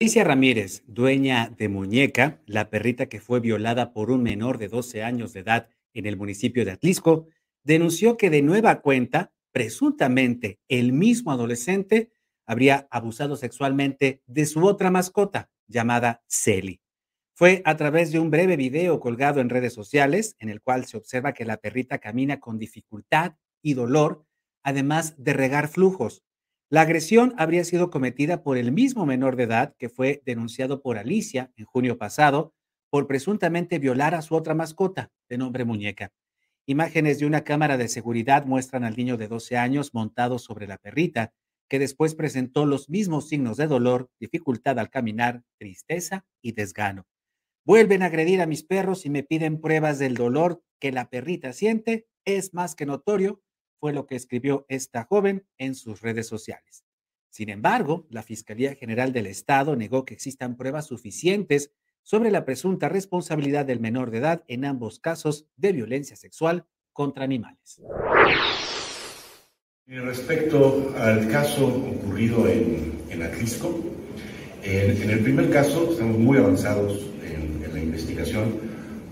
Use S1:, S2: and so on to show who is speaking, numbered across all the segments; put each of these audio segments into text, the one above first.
S1: Alicia Ramírez, dueña de Muñeca, la perrita que fue violada por un menor de 12 años de edad en el municipio de Atlisco, denunció que de nueva cuenta, presuntamente el mismo adolescente habría abusado sexualmente de su otra mascota, llamada Celi. Fue a través de un breve video colgado en redes sociales, en el cual se observa que la perrita camina con dificultad y dolor, además de regar flujos. La agresión habría sido cometida por el mismo menor de edad que fue denunciado por Alicia en junio pasado por presuntamente violar a su otra mascota, de nombre Muñeca. Imágenes de una cámara de seguridad muestran al niño de 12 años montado sobre la perrita, que después presentó los mismos signos de dolor, dificultad al caminar, tristeza y desgano. Vuelven a agredir a mis perros y me piden pruebas del dolor que la perrita siente. Es más que notorio fue lo que escribió esta joven en sus redes sociales. Sin embargo, la Fiscalía General del Estado negó que existan pruebas suficientes sobre la presunta responsabilidad del menor de edad en ambos casos de violencia sexual contra animales.
S2: Respecto al caso ocurrido en, en Atlisco, en, el primer caso estamos muy avanzados en, la investigación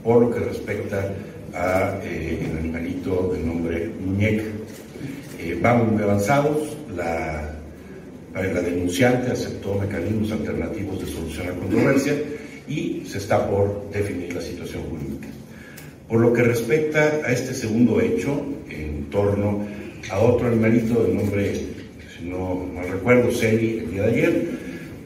S2: por lo que respecta a eh, el animalito de nombre muñeca. Eh, vamos muy avanzados, la, la denunciante aceptó mecanismos alternativos de solución a controversia y se está por definir la situación jurídica. Por lo que respecta a este segundo hecho, en torno a otro animalito de nombre, si no mal recuerdo, Celi, el día de ayer,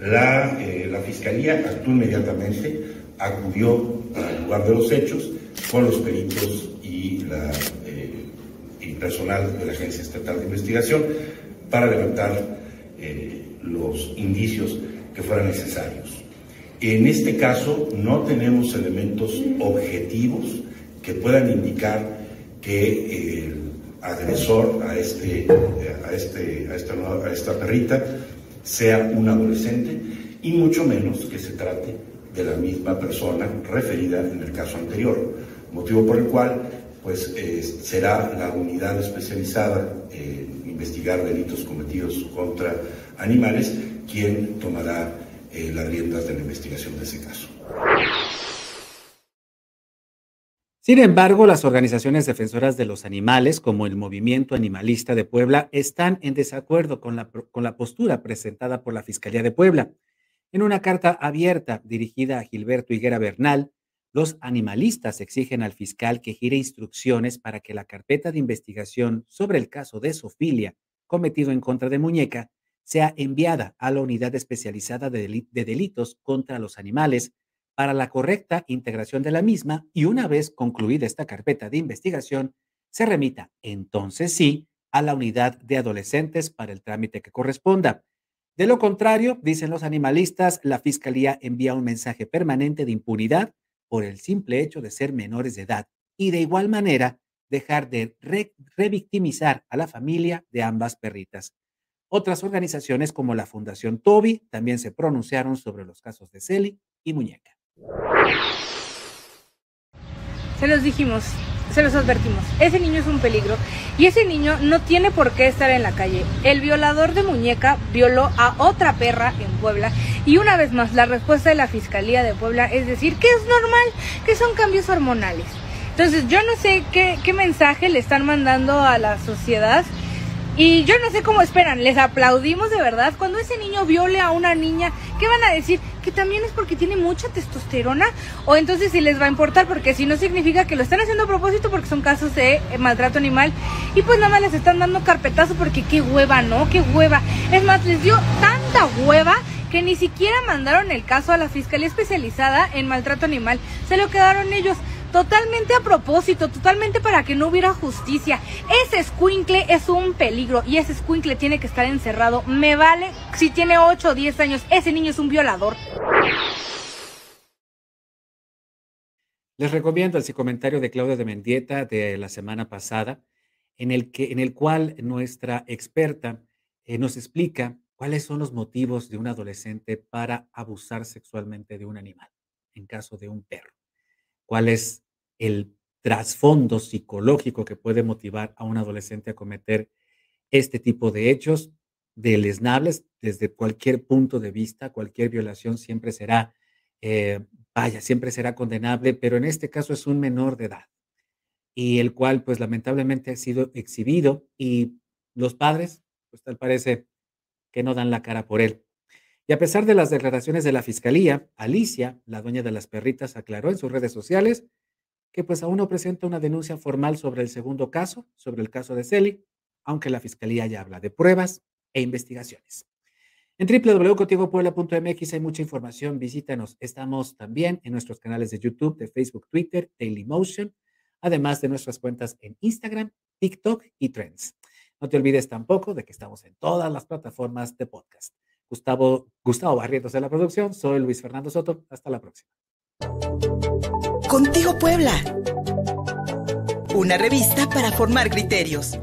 S2: la, eh, la Fiscalía actuó inmediatamente, acudió al lugar de los hechos, con los peritos y, la, eh, y personal de la Agencia Estatal de Investigación para levantar eh, los indicios que fueran necesarios. En este caso no tenemos elementos objetivos que puedan indicar que el agresor a, este, a, este, a, esta, a esta perrita sea un adolescente y mucho menos que se trate de la misma persona referida en el caso anterior motivo por el cual pues eh, será la unidad especializada en investigar delitos cometidos contra animales quien tomará eh, las riendas de la investigación de ese caso.
S1: Sin embargo, las organizaciones defensoras de los animales, como el Movimiento Animalista de Puebla, están en desacuerdo con la, con la postura presentada por la Fiscalía de Puebla. En una carta abierta dirigida a Gilberto Higuera Bernal, los animalistas exigen al fiscal que gire instrucciones para que la carpeta de investigación sobre el caso de Sofilia cometido en contra de Muñeca sea enviada a la unidad especializada de, delitos contra los animales para la correcta integración de la misma y una vez concluida esta carpeta de investigación, se remita entonces sí a la unidad de adolescentes para el trámite que corresponda. De lo contrario, dicen los animalistas, la Fiscalía envía un mensaje permanente de impunidad por el simple hecho de ser menores de edad y de igual manera dejar de revictimizar a la familia de ambas perritas. Otras organizaciones como la Fundación Toby también se pronunciaron sobre los casos de Celi y Muñeca.
S3: Se los dijimos, se los advertimos, ese niño es un peligro y ese niño no tiene por qué estar en la calle. El violador de muñeca violó a otra perra en Puebla y una vez más la respuesta de la Fiscalía de Puebla es decir que es normal, que son cambios hormonales. Entonces yo no sé qué, qué mensaje le están mandando a la sociedad y yo no sé cómo esperan, les aplaudimos de verdad. Cuando ese niño viole a una niña, ¿qué van a decir? Que también es porque tiene mucha testosterona. O entonces si les va a importar, porque si no significa que lo están haciendo a propósito porque son casos de eh, maltrato animal. Y pues nada más les están dando carpetazo porque qué hueva, ¿no? Qué hueva. Es más, les dio tanta hueva que ni siquiera mandaron el caso a la Fiscalía Especializada en Maltrato Animal. Se lo quedaron ellos. Totalmente a propósito, totalmente para que no hubiera justicia. Ese squinkle es un peligro y ese squinkle tiene que estar encerrado. Me vale si tiene 8 o 10 años. Ese niño es un violador.
S1: Les recomiendo el comentario de Claudia de Mendieta de la semana pasada, en el, que, en el cual nuestra experta eh, nos explica cuáles son los motivos de un adolescente para abusar sexualmente de un animal, en caso de un perro cuál es el trasfondo psicológico que puede motivar a un adolescente a cometer este tipo de hechos. deleznables desde cualquier punto de vista, cualquier violación siempre será, eh, vaya, siempre será condenable, pero en este caso es un menor de edad y el cual pues lamentablemente ha sido exhibido y los padres pues tal parece que no dan la cara por él. Y a pesar de las declaraciones de la fiscalía, Alicia, la dueña de las perritas, aclaró en sus redes sociales que pues aún no presenta una denuncia formal sobre el segundo caso, sobre el caso de Celi, aunque la fiscalía ya habla de pruebas e investigaciones. En www.contigopuebla.mx hay mucha información, visítanos. Estamos también en nuestros canales de YouTube, de Facebook, Twitter, Dailymotion, además de nuestras cuentas en Instagram, TikTok y Trends. No te olvides tampoco de que estamos en todas las plataformas de podcast. Gustavo, Gustavo Barrientos de la producción, soy Luis Fernando Soto. Hasta la próxima.
S4: Contigo Puebla. Una revista para formar criterios.